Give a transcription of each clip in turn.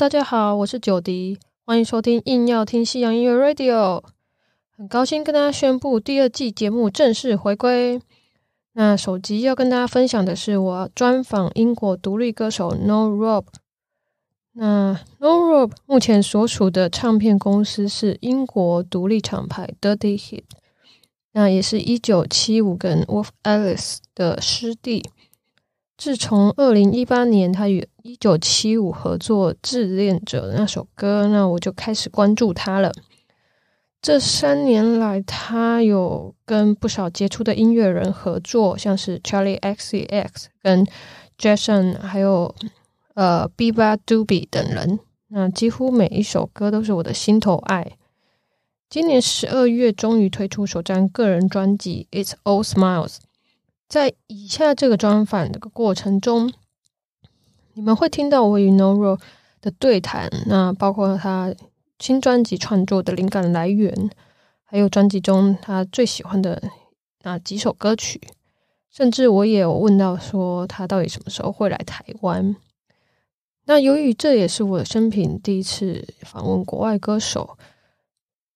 大家好，我是九迪，欢迎收听硬要听西洋音乐 Radio。很高兴跟大家宣布第二季节目正式回归。那首集要跟大家分享的是我专访英国独立歌手 No Rob。那 No Rob 目前所属的唱片公司是英国独立厂牌 Dirty Hit，那也是一九七五跟 Wolf Alice 的师弟。自从二零一八年他与一九七五合作《自恋者》那首歌，那我就开始关注他了。这三年来，他有跟不少杰出的音乐人合作，像是 Charlie X C X 跟 Jason，还有呃 Biba Dubi 等人。那几乎每一首歌都是我的心头爱。今年十二月，终于推出首张个人专辑《It's All Smiles》。在以下这个专访的过程中，你们会听到我与 Noro 的对谈，那包括他新专辑创作的灵感来源，还有专辑中他最喜欢的那几首歌曲，甚至我也有问到说他到底什么时候会来台湾。那由于这也是我生平第一次访问国外歌手，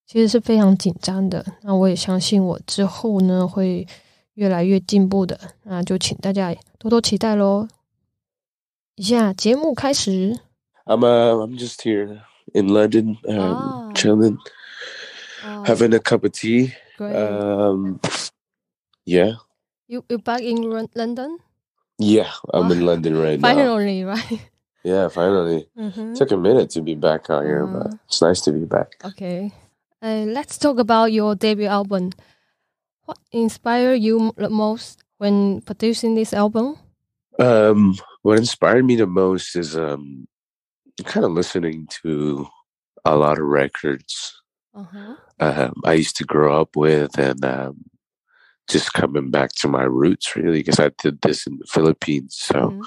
其实是非常紧张的。那我也相信我之后呢会。越来越进步的，那就请大家多多期待喽！以下节目开始。I'm uh, I'm just here in London, um, ah. chilling, ah. having a cup of tea. Great. Um, yeah. You you back in London? Yeah, I'm in London right finally, now. Finally, right? Yeah, finally. Mm-hmm. Took a minute to be back out here, uh, but uh-huh. it's nice to be back. Okay. Uh, let's talk about your debut album. what inspired you the most when producing this album? Um, what inspired me the most is um, kind of listening to a lot of records uh-huh. um, I used to grow up with, and um, just coming back to my roots really because I did this in the Philippines, so mm-hmm.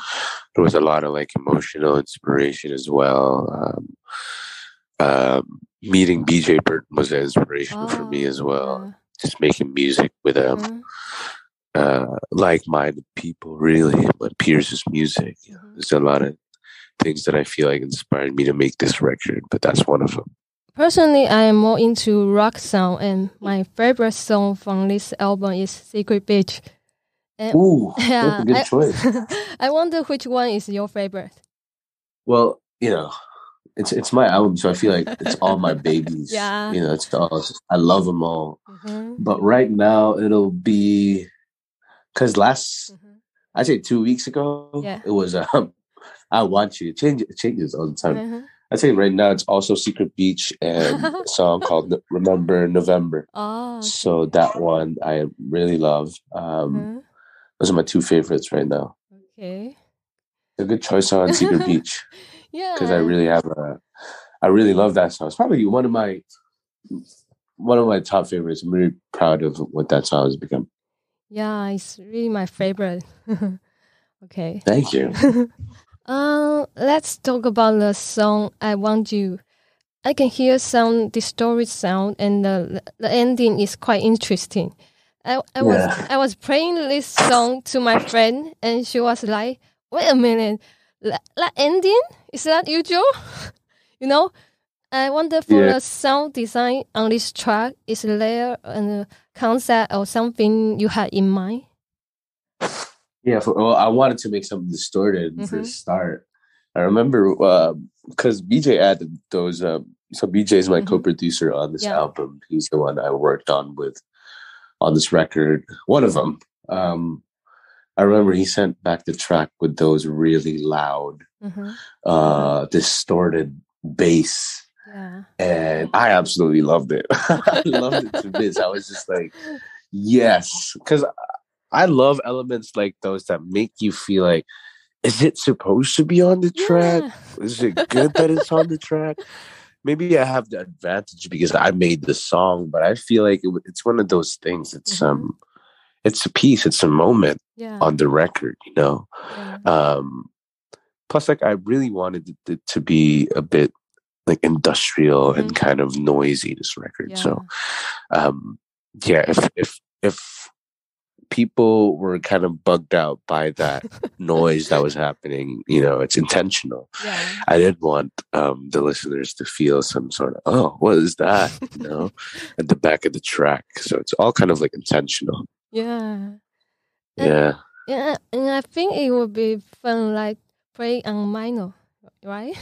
there was a lot of like emotional inspiration as well. Um, um meeting BJ Burton was an inspiration oh, for me as well. Just making music with um mm-hmm. uh like-minded people really but Pierce's music mm-hmm. there's a lot of things that I feel like inspired me to make this record but that's one of them Personally, I am more into rock sound, and my favorite song from this album is "Secret Beach." And, Ooh, yeah, good I, choice. I wonder which one is your favorite. Well, you know, it's it's my album, so I feel like it's all my babies. yeah, you know, it's all I love them all. Mm-hmm. But right now, it'll be because last mm-hmm. I say two weeks ago, yeah. it was um, I want you. Change it changes all the time. Mm-hmm. I say right now it's also Secret Beach and a song called Remember November. Oh, okay. so that one I really love. Um, mm-hmm. Those are my two favorites right now. Okay, a good choice on Secret Beach. Yeah. Because I really have a, I really love that song. It's probably one of my, one of my top favorites. I'm really proud of what that song has become. Yeah, it's really my favorite. okay. Thank you. uh, let's talk about the song "I Want You." I can hear some distorted sound, and the the ending is quite interesting. I, I was yeah. I was playing this song to my friend, and she was like, "Wait a minute, that ending is that usual? you know, I wonder for yeah. the sound design on this track, is there a concept or something you had in mind? Yeah, for, well, I wanted to make something distorted mm-hmm. for the start. I remember because uh, BJ added those. Uh, so BJ is my mm-hmm. co-producer on this yeah. album. He's the one I worked on with on this record. One of them. Um, I remember he sent back the track with those really loud, mm-hmm. uh, distorted bass. Yeah. And I absolutely loved it. I loved it to bits. I was just like, yes. Because I love elements like those that make you feel like, is it supposed to be on the track? Yeah. Is it good that it's on the track? Maybe I have the advantage because I made the song, but I feel like it, it's one of those things. It's mm-hmm. um it's a piece, it's a moment yeah. on the record, you know. Yeah. Um, plus, like I really wanted it to be a bit like industrial mm-hmm. and kind of noisy. This record, yeah. so um, yeah. If if if people were kind of bugged out by that noise that was happening. You know, it's intentional. Yeah. I didn't want um, the listeners to feel some sort of, oh, what is that? You know, at the back of the track. So it's all kind of like intentional. Yeah. Yeah. Yeah, and I think it would be fun, like play on vinyl, right?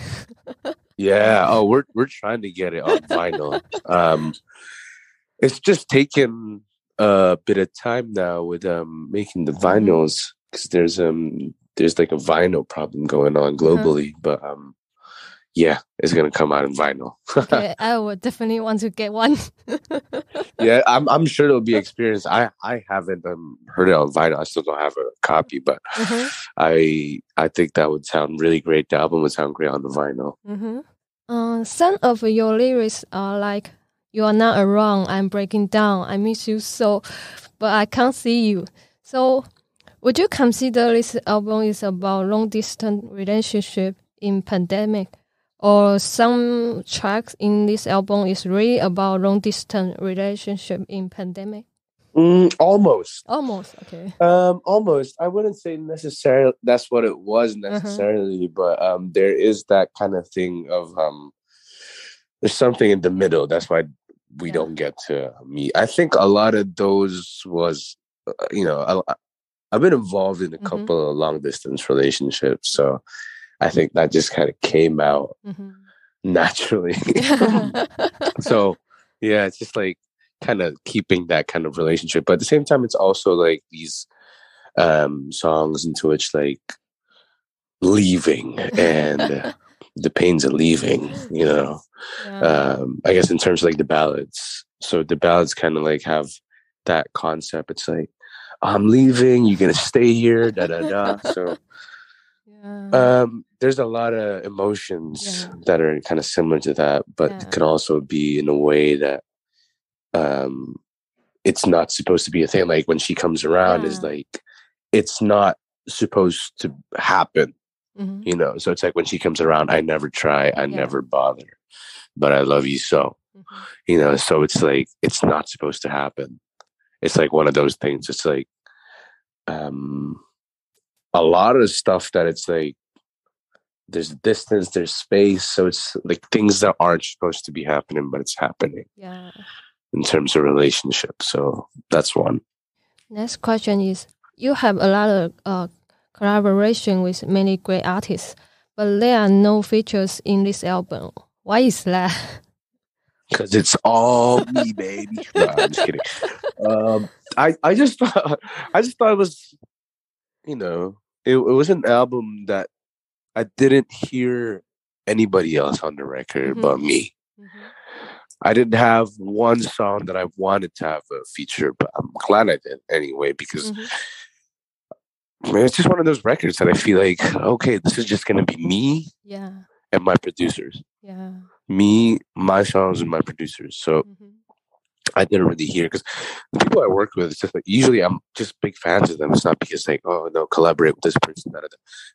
yeah. Oh, we're we're trying to get it on vinyl. um, it's just taken a bit of time now with um making the mm-hmm. vinyls because there's um there's like a vinyl problem going on uh-huh. globally, uh-huh. but um yeah, it's gonna come out in vinyl. okay, I would definitely want to get one. yeah, I'm I'm sure it'll be experience. I I haven't um, heard it on vinyl. I still don't have a copy, but uh-huh. I I think that would sound really great. The album would sound great on the vinyl. Mm-hmm. Uh, some of your lyrics are like you are not around. I'm breaking down. I miss you so, but I can't see you. So, would you consider this album is about long distance relationship in pandemic, or some tracks in this album is really about long distance relationship in pandemic? Mm, almost. Almost. Okay. Um, almost. I wouldn't say necessarily that's what it was uh-huh. necessarily, uh-huh. but um, there is that kind of thing of um, there's something in the middle. That's why we yeah. don't get to meet. I think a lot of those was, uh, you know, I, have been involved in a mm-hmm. couple of long distance relationships, so I think that just kind of came out mm-hmm. naturally. so yeah, it's just like kind of keeping that kind of relationship, but at the same time, it's also like these um songs into which like leaving and the pains of leaving you know yeah. um i guess in terms of like the ballads so the ballads kind of like have that concept it's like i'm leaving you're gonna stay here da da da so. Um there's a lot of emotions yeah. that are kind of similar to that but it can also be in a way that um it's not supposed to be a thing like when she comes around is like it's not supposed to happen Mm-hmm. You know, so it's like when she comes around, I never try, I yeah. never bother, but I love you so. Mm-hmm. You know, so it's like it's not supposed to happen. It's like one of those things. It's like um a lot of stuff that it's like there's distance, there's space, so it's like things that aren't supposed to be happening, but it's happening. Yeah. In terms of relationships, so that's one. Next question is: You have a lot of uh, collaboration with many great artists, but there are no features in this album. Why is that? Because it's all me, baby. No, I'm just kidding. Um, I I just thought I just thought it was, you know, it, it was an album that I didn't hear anybody else on the record mm-hmm. but me. Mm-hmm. I didn't have one song that I wanted to have a feature, but I'm glad I did anyway because mm-hmm man, it's just one of those records that I feel like, okay, this is just gonna be me, yeah, and my producers, yeah, me, my songs, and my producers. So mm-hmm. I didn't really hear because the people I work with, it's just like usually I'm just big fans of them. It's not because like, oh no, collaborate with this person, that,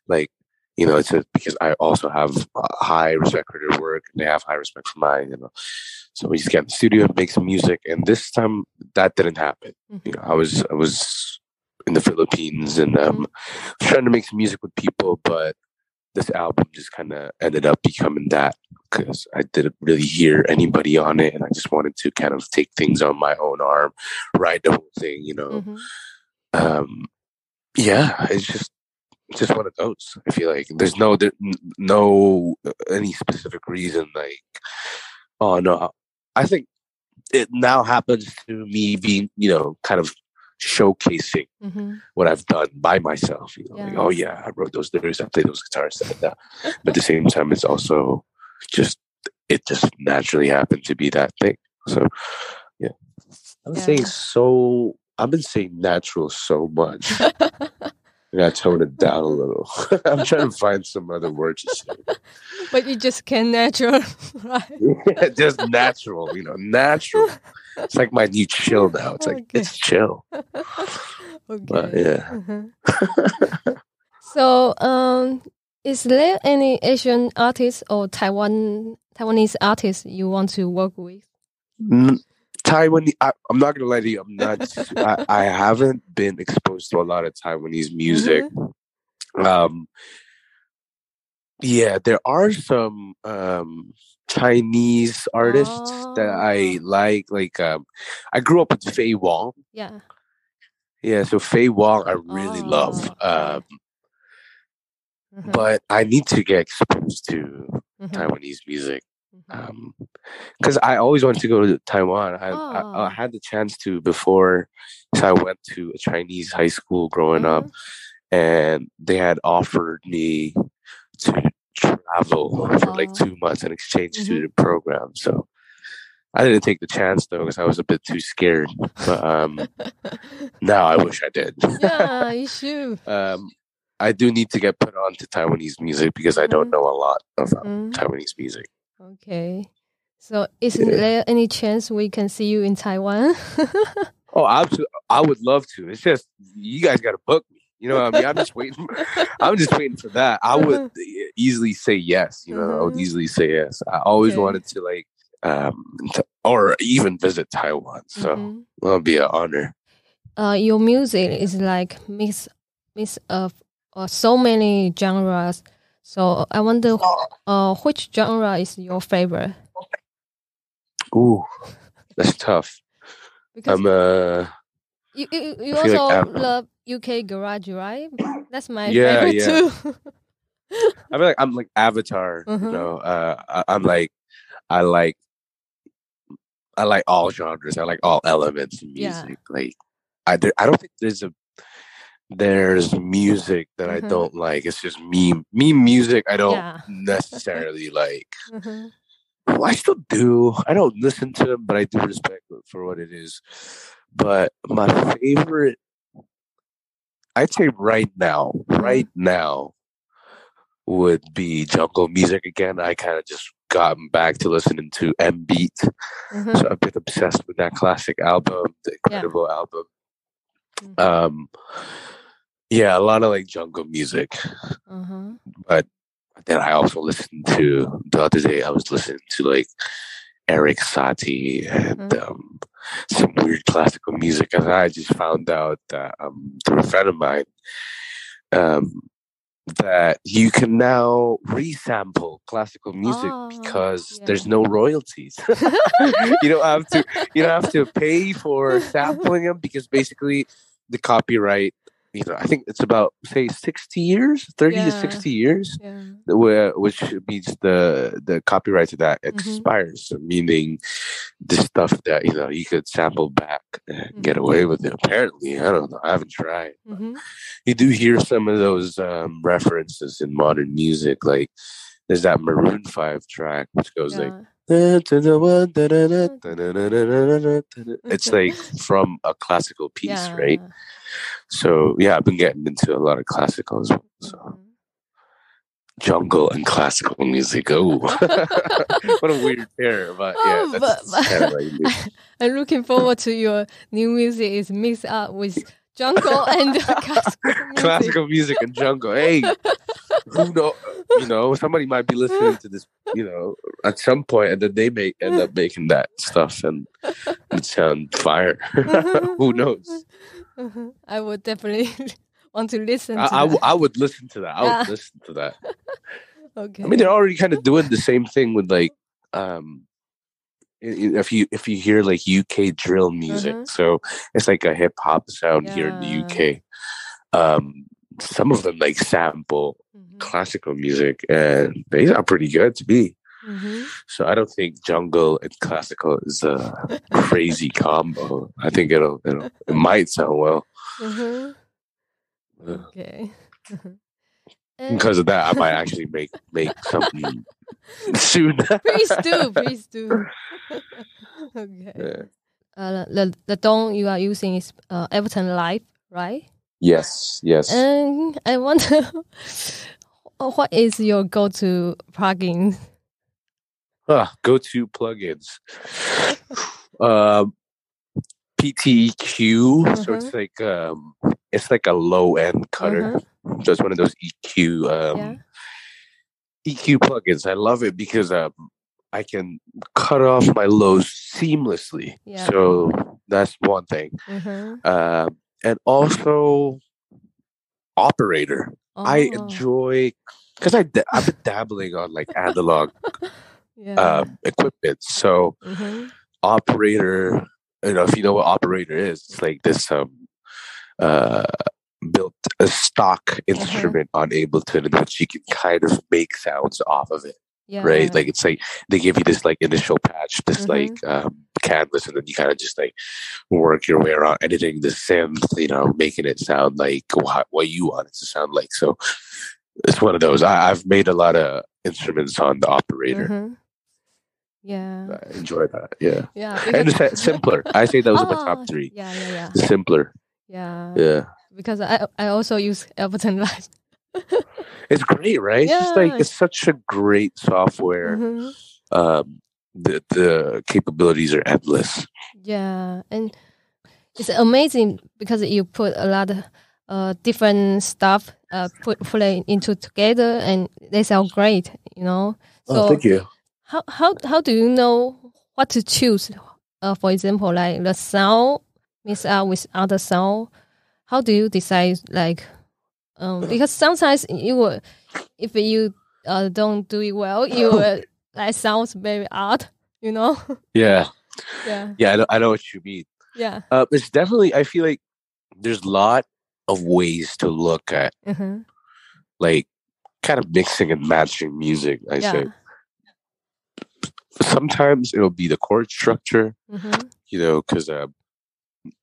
like you know, it's because I also have high respect for their work and they have high respect for mine, you know. So we just get in the studio and make some music, and this time that didn't happen. Mm-hmm. You know, I was I was in the Philippines and um, mm-hmm. trying to make some music with people, but this album just kind of ended up becoming that because I didn't really hear anybody on it, and I just wanted to kind of take things on my own arm, write the whole thing, you know. Mm-hmm. Um, yeah, it's just just one of those. I feel like there's no there, no uh, any specific reason. Like, oh no, I think it now happens to me being you know kind of showcasing mm-hmm. what I've done by myself. You know, yeah. like, oh yeah, I wrote those lyrics, I played those guitars, da, da, da. but at the same time, it's also just it just naturally happened to be that thing. So yeah, I'm yeah. saying so. I've been saying natural so much. I gotta tone it down a little. I'm trying to find some other words to say. But you just can natural, right? just natural, you know, natural. It's like my new chill now. It's like okay. it's chill. okay. But yeah. Uh-huh. so, um, is there any Asian artist or Taiwan Taiwanese artist you want to work with? Mm, Taiwanese. I, am not gonna lie to you. I'm not. I, I, haven't been exposed to a lot of Taiwanese music. Mm-hmm. Um, yeah, there are some um Chinese artists oh. that I oh. like. Like, um, I grew up with Faye Wong. Yeah. Yeah, so Faye Wong, I really oh. love. Um, mm-hmm. But I need to get exposed to mm-hmm. Taiwanese music because mm-hmm. um, I always wanted to go to Taiwan. I, oh. I, I, had the chance to before, so I went to a Chinese high school growing mm-hmm. up, and they had offered me to travel for like two months in exchange mm-hmm. student program. So I didn't take the chance though because I was a bit too scared. But um, now I wish I did. yeah, you should. um, I do need to get put on to Taiwanese music because I don't mm-hmm. know a lot of um, Taiwanese music. Okay. So, is yeah. there any chance we can see you in Taiwan? oh, absolutely. I would love to. It's just you guys got to book me. You know what I mean? I'm just waiting. I'm just waiting for that. I would uh-huh. easily say yes. You know, mm-hmm. I would mm-hmm. easily say yes. I always okay. wanted to like, um, to, or even visit Taiwan. So mm-hmm. that'll be an honor. Uh, your music is like mix, mix of uh, so many genres. So I wonder, uh, which genre is your favorite? Ooh, that's tough. Because I'm uh. You you, you also like love UK Garage, right? That's my yeah, favorite yeah. too. I feel like I'm like Avatar. Uh-huh. You know, uh, I, I'm like, I like, I like all genres. I like all elements of music. Yeah. Like, I I don't think there's a there's music that mm-hmm. I don't like. It's just me me music I don't yeah. necessarily like. Mm-hmm. Well, I still do. I don't listen to them, but I do respect it for what it is. But my favorite, I'd say right now, mm-hmm. right now, would be jungle music again. I kind of just gotten back to listening to M Beat, mm-hmm. so I've been obsessed with that classic album, the incredible yeah. album. Mm-hmm. Um, yeah, a lot of like jungle music. Mm-hmm. But then I also listened to the other day. I was listening to like Erik Satie and mm-hmm. um, some weird classical music, and I just found out that um, through a friend of mine um, that you can now resample classical music oh, because yeah. there's no royalties. you don't have to you don't have to pay for sampling them because basically the copyright you know, I think it's about say sixty years, thirty yeah. to sixty years, yeah. where which means the the copyright to that mm-hmm. expires, mm-hmm. meaning the stuff that you know you could sample back and mm-hmm. get away with it. Apparently, I don't know. I haven't tried. Mm-hmm. You do hear some of those um, references in modern music, like there's that Maroon Five track which goes yeah. like. It's like from a classical piece, right? So yeah, I've been getting into a lot of classical as well. So mm-hmm. jungle and classical music. Oh, what a weird pair! But yeah, oh, that's but, kind of like I'm looking forward to your new music. Is mixed up with jungle and classical music. classical music and jungle. Hey, who know? You know, somebody might be listening to this. You know, at some point, and then they may end up making that stuff and it sound fire. who knows? Mm-hmm. I would definitely want to listen. To I, I, I, would listen to that. I would listen to that. okay. I mean, they're already kind of doing the same thing with like, um, if you if you hear like UK drill music, mm-hmm. so it's like a hip hop sound yeah. here in the UK. Um, some of them like sample mm-hmm. classical music, and they are pretty good to me. Mm-hmm. So I don't think jungle and classical is a crazy combo. I think it'll, it'll it might sound well. Mm-hmm. Okay. because of that, I might actually make make something soon. please do, please do. okay. Yeah. Uh, the the DAW you are using is uh, Ableton Live, right? Yes, yes. And I wonder, what is your go-to plugin uh, go to plugins. um, PTEQ. Mm-hmm. So it's mm-hmm. like um, it's like a low end cutter. Mm-hmm. So it's one of those EQ um, yeah. EQ plugins. I love it because um, I can cut off my lows seamlessly. Yeah. So that's one thing. Mm-hmm. Uh, and also operator. Oh. I enjoy because I I've been dabbling on like analog yeah. um, equipment. So mm-hmm. operator, you know, if you know what operator is, it's like this um uh built a stock mm-hmm. instrument uh-huh. on Ableton in which you can kind of make sounds off of it. Yeah. Right. Like it's like they give you this like initial patch, this mm-hmm. like um, canvas, and then you kind of just like work your way around editing the synth, you know, making it sound like what, what you want it to sound like. So it's one of those. I, have made a lot of instruments on the operator. Mm-hmm. Yeah. I enjoy that. Yeah. Yeah. And it's simpler. I say those oh, are my top three. Yeah, yeah, yeah. Simpler. Yeah. Yeah. Because I I also use Ableton Live. it's great, right? Yeah. It's just like it's such a great software. Mm-hmm. Um, the the capabilities are endless. Yeah, and it's amazing because you put a lot of uh, different stuff uh, put it into together, and they sound great. You know. So oh, thank you. How how how do you know what to choose? Uh, for example, like the sound mix out with other sound. How do you decide like um, because sometimes you will, if you uh, don't do it well, you will, like sounds very odd, you know? Yeah. Yeah. Yeah, I know, I know what you mean. Yeah. Uh, it's definitely, I feel like there's a lot of ways to look at, mm-hmm. like, kind of mixing and matching music, I yeah. say. Sometimes it'll be the chord structure, mm-hmm. you know, because uh,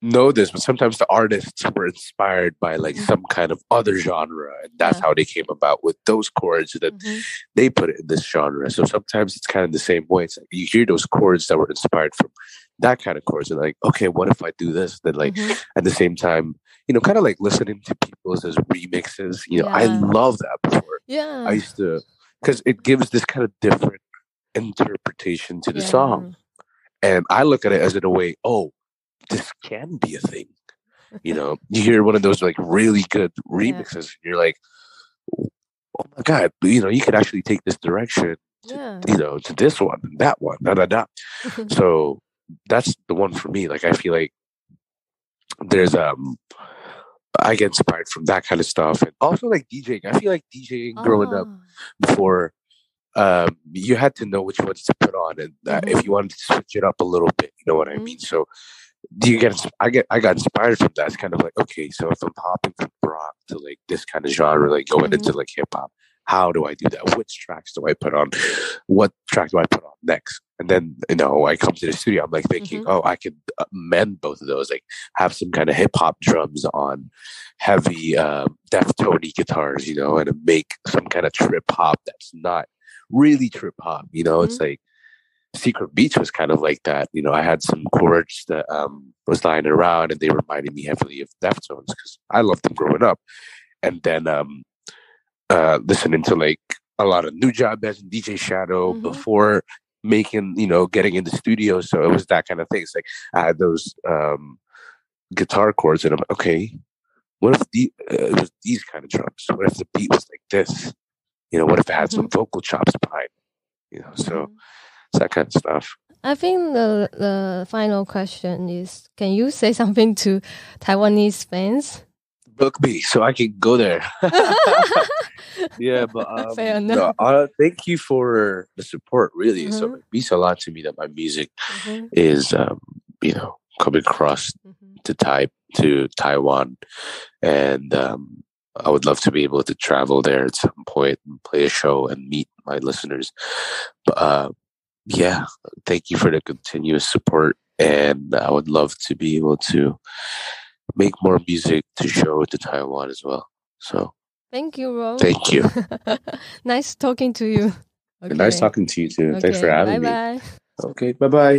know this, but sometimes the artists were inspired by like mm-hmm. some kind of other genre, and that's yeah. how they came about with those chords that mm-hmm. they put it in this genre. So sometimes it's kind of the same way. It's like you hear those chords that were inspired from that kind of chords, and like, okay, what if I do this? Then like mm-hmm. at the same time, you know, kind of like listening to people's as remixes. You know, yeah. I love that before. Yeah, I used to because it gives this kind of different interpretation to the yeah. song. And I look at it as in a way, oh, this can be a thing. You know, you hear one of those like really good remixes, yeah. and you're like, oh my god, you know, you could actually take this direction. To, yeah. You know, to this one, that one, da da da. so that's the one for me. Like I feel like there's um I get inspired from that kind of stuff, and also like DJing. I feel like DJing growing oh. up before um, you had to know which ones to put on, and uh, mm-hmm. if you wanted to switch it up a little bit, you know what mm-hmm. I mean. So do you get i get i got inspired from that it's kind of like okay so if i'm hopping from rock to like this kind of genre like going mm-hmm. into like hip-hop how do i do that which tracks do i put on what track do i put on next and then you know i come to the studio i'm like thinking mm-hmm. oh i could amend both of those like have some kind of hip-hop drums on heavy uh, deftone guitars you know and make some kind of trip hop that's not really trip hop you know mm-hmm. it's like Secret Beach was kind of like that. You know, I had some chords that um, was lying around, and they reminded me heavily of Deftones because I loved them growing up. And then um, uh, listening to like a lot of Nujabes and DJ Shadow mm-hmm. before making, you know, getting in the studio. So it was that kind of thing. It's like I had those um, guitar chords, and I'm okay, what if the, uh, it was these kind of drums? What if the beat was like this? You know, what if it had mm-hmm. some vocal chops behind? You know, so. Mm-hmm that kind of stuff. I think the the final question is: Can you say something to Taiwanese fans? Book me so I can go there. yeah, but um, Fair enough. No, uh, thank you for the support. Really, mm-hmm. so it means a lot to me that my music mm-hmm. is, um, you know, coming across mm-hmm. to type to Taiwan, and um, I would love to be able to travel there at some point and play a show and meet my listeners. But uh, yeah, thank you for the continuous support. And I would love to be able to make more music to show to Taiwan as well. So thank you, Ro. Thank you. nice talking to you. Okay. Nice talking to you too. Okay, Thanks for having bye-bye. me. Okay, bye bye.